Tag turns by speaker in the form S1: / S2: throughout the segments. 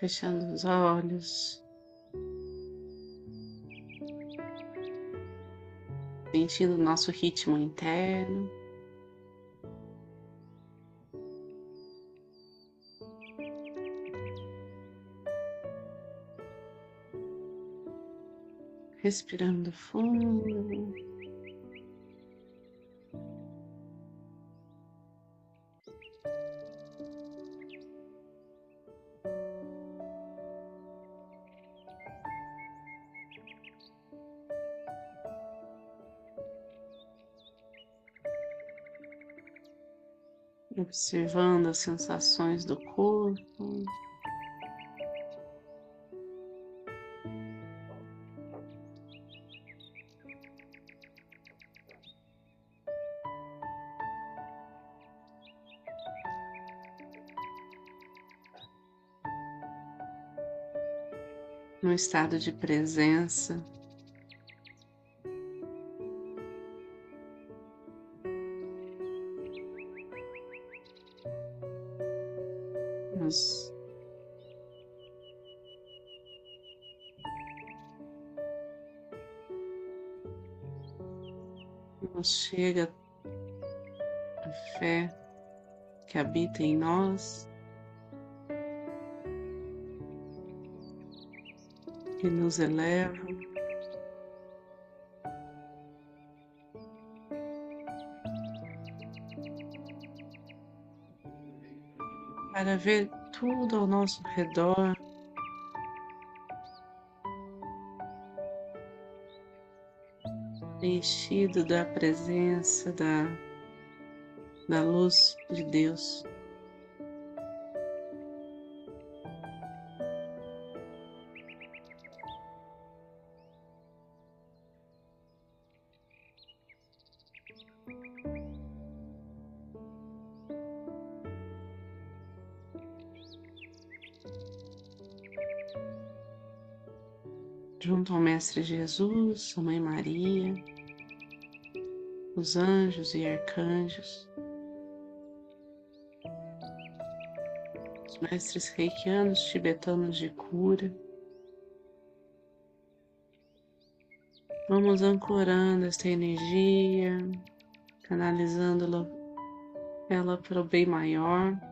S1: fechando os olhos, sentindo o nosso ritmo interno. Respirando fundo. Observando as sensações do corpo. No estado de presença, nos chega a fé que habita em nós, que nos eleva. Para ver tudo ao nosso redor. Enchido da presença da, da luz de Deus. junto ao Mestre Jesus, a Mãe Maria, os anjos e arcanjos, os mestres reikianos tibetanos de cura. Vamos ancorando esta energia, canalizando ela para o bem maior.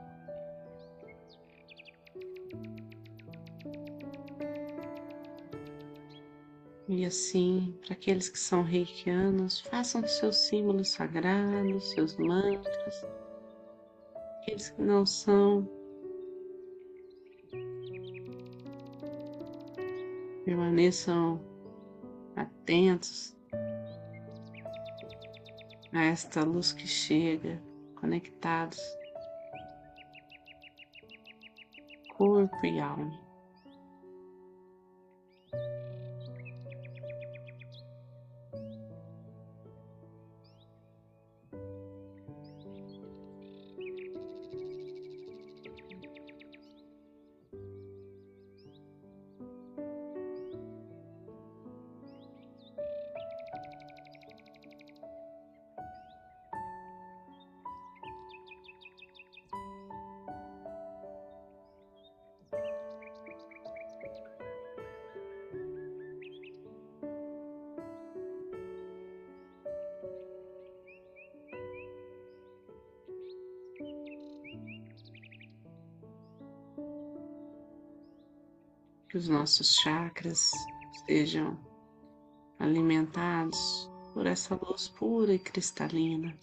S1: E assim, para aqueles que são reikianos, façam seus símbolos sagrados, seus mantras. Aqueles que não são, permaneçam atentos a esta luz que chega, conectados, corpo e alma. Que os nossos chakras sejam alimentados por essa luz pura e cristalina.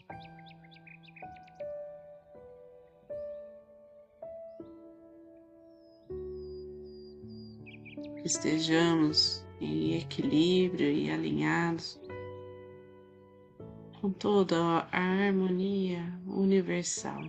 S1: Que estejamos em equilíbrio e alinhados com toda a harmonia universal.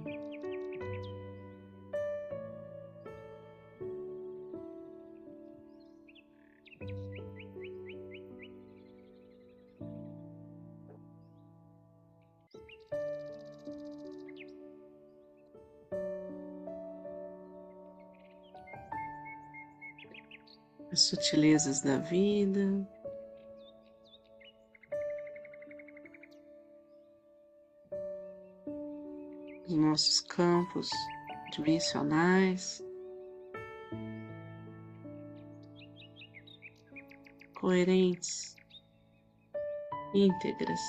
S1: as sutilezas da vida. Os nossos campos dimensionais, coerentes, íntegras.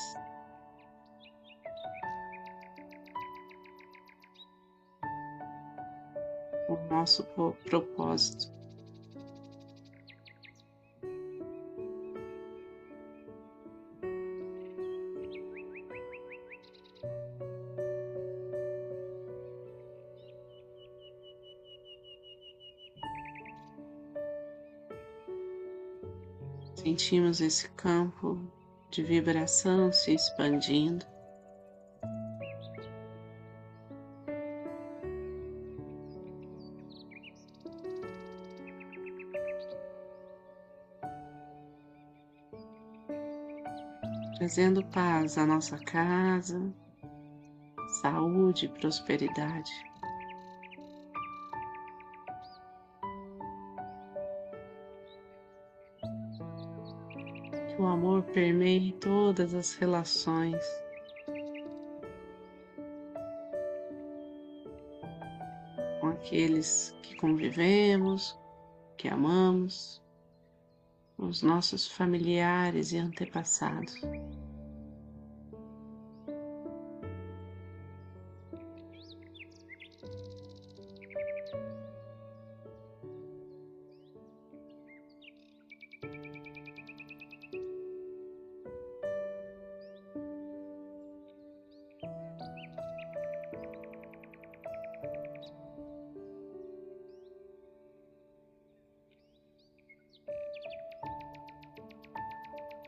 S1: O nosso propósito. Sentimos esse campo de vibração se expandindo. Trazendo paz à nossa casa, saúde e prosperidade. O amor permeie todas as relações. Com aqueles que convivemos, que amamos, os nossos familiares e antepassados.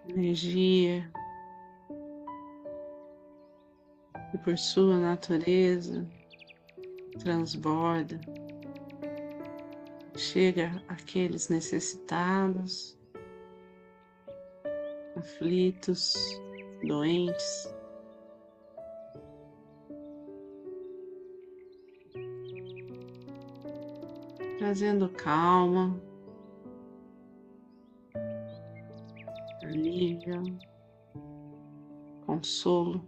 S1: Energia e por sua natureza transborda, chega àqueles necessitados, aflitos, doentes. Trazendo calma, alívio, consolo.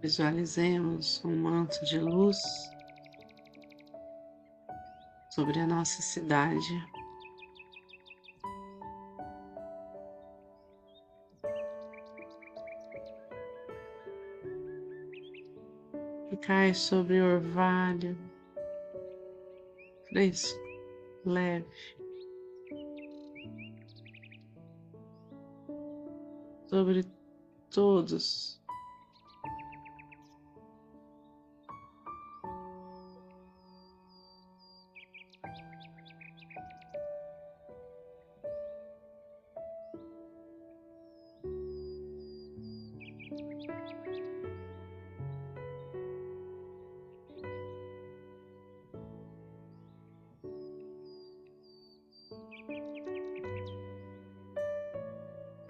S1: Visualizemos um manto de luz sobre a nossa cidade. Que cai sobre o orvalho fresco, leve. Sobre todos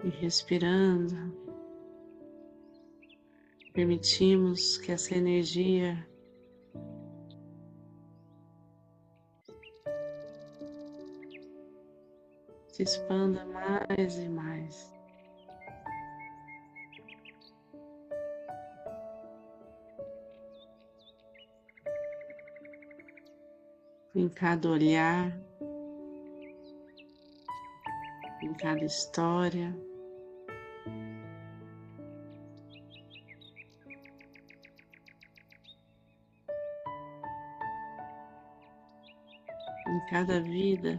S1: e respirando, permitimos que essa energia se expanda mais e mais. Em cada olhar, em cada história. Cada vida.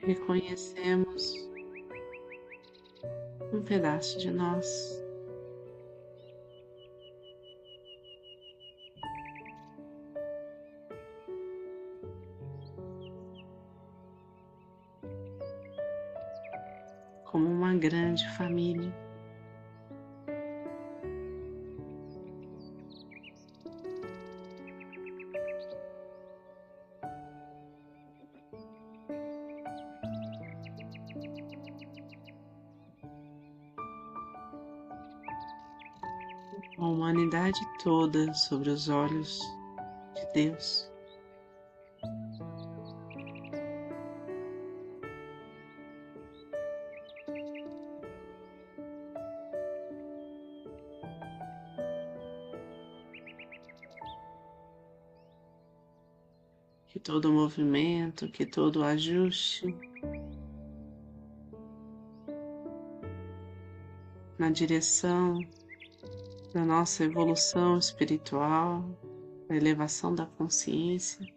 S1: Reconhecemos um pedaço de nós. grande família. A humanidade toda sobre os olhos de Deus. Que todo movimento, que todo ajuste na direção da nossa evolução espiritual, da elevação da consciência.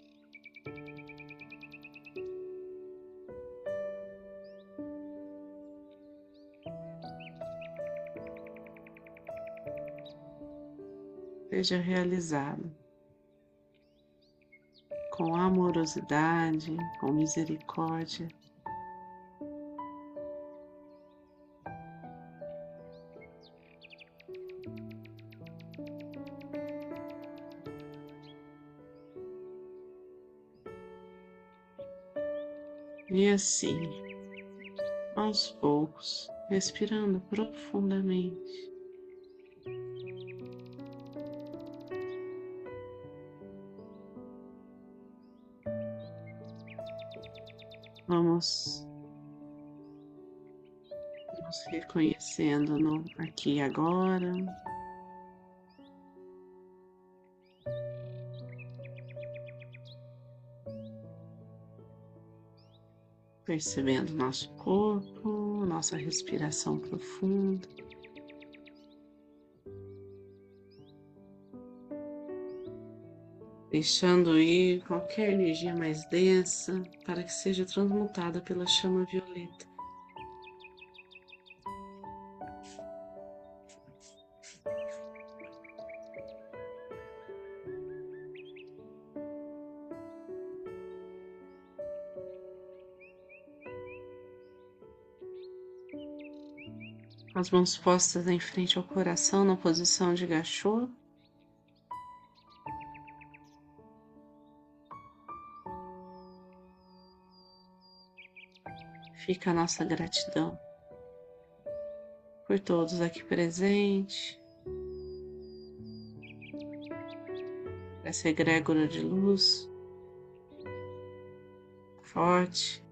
S1: Seja realizado com amorosidade, com misericórdia. E assim, aos poucos, respirando profundamente. Vamos nos reconhecendo no aqui e agora. percebendo nosso corpo, nossa respiração profunda. Deixando ir qualquer energia mais densa para que seja transmutada pela chama violeta. as mãos postas em frente ao coração na posição de gachô. Fica a nossa gratidão por todos aqui presentes, essa egrégora de luz. Forte.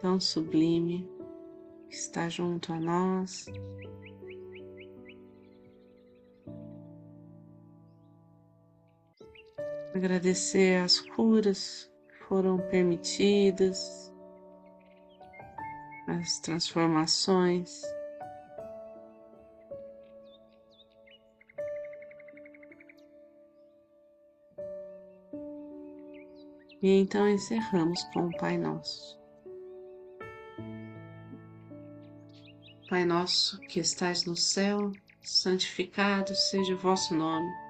S1: Tão sublime que está junto a nós. Agradecer as curas que foram permitidas, as transformações. E então encerramos com o Pai Nosso. Pai nosso que estais no céu, santificado seja o vosso nome.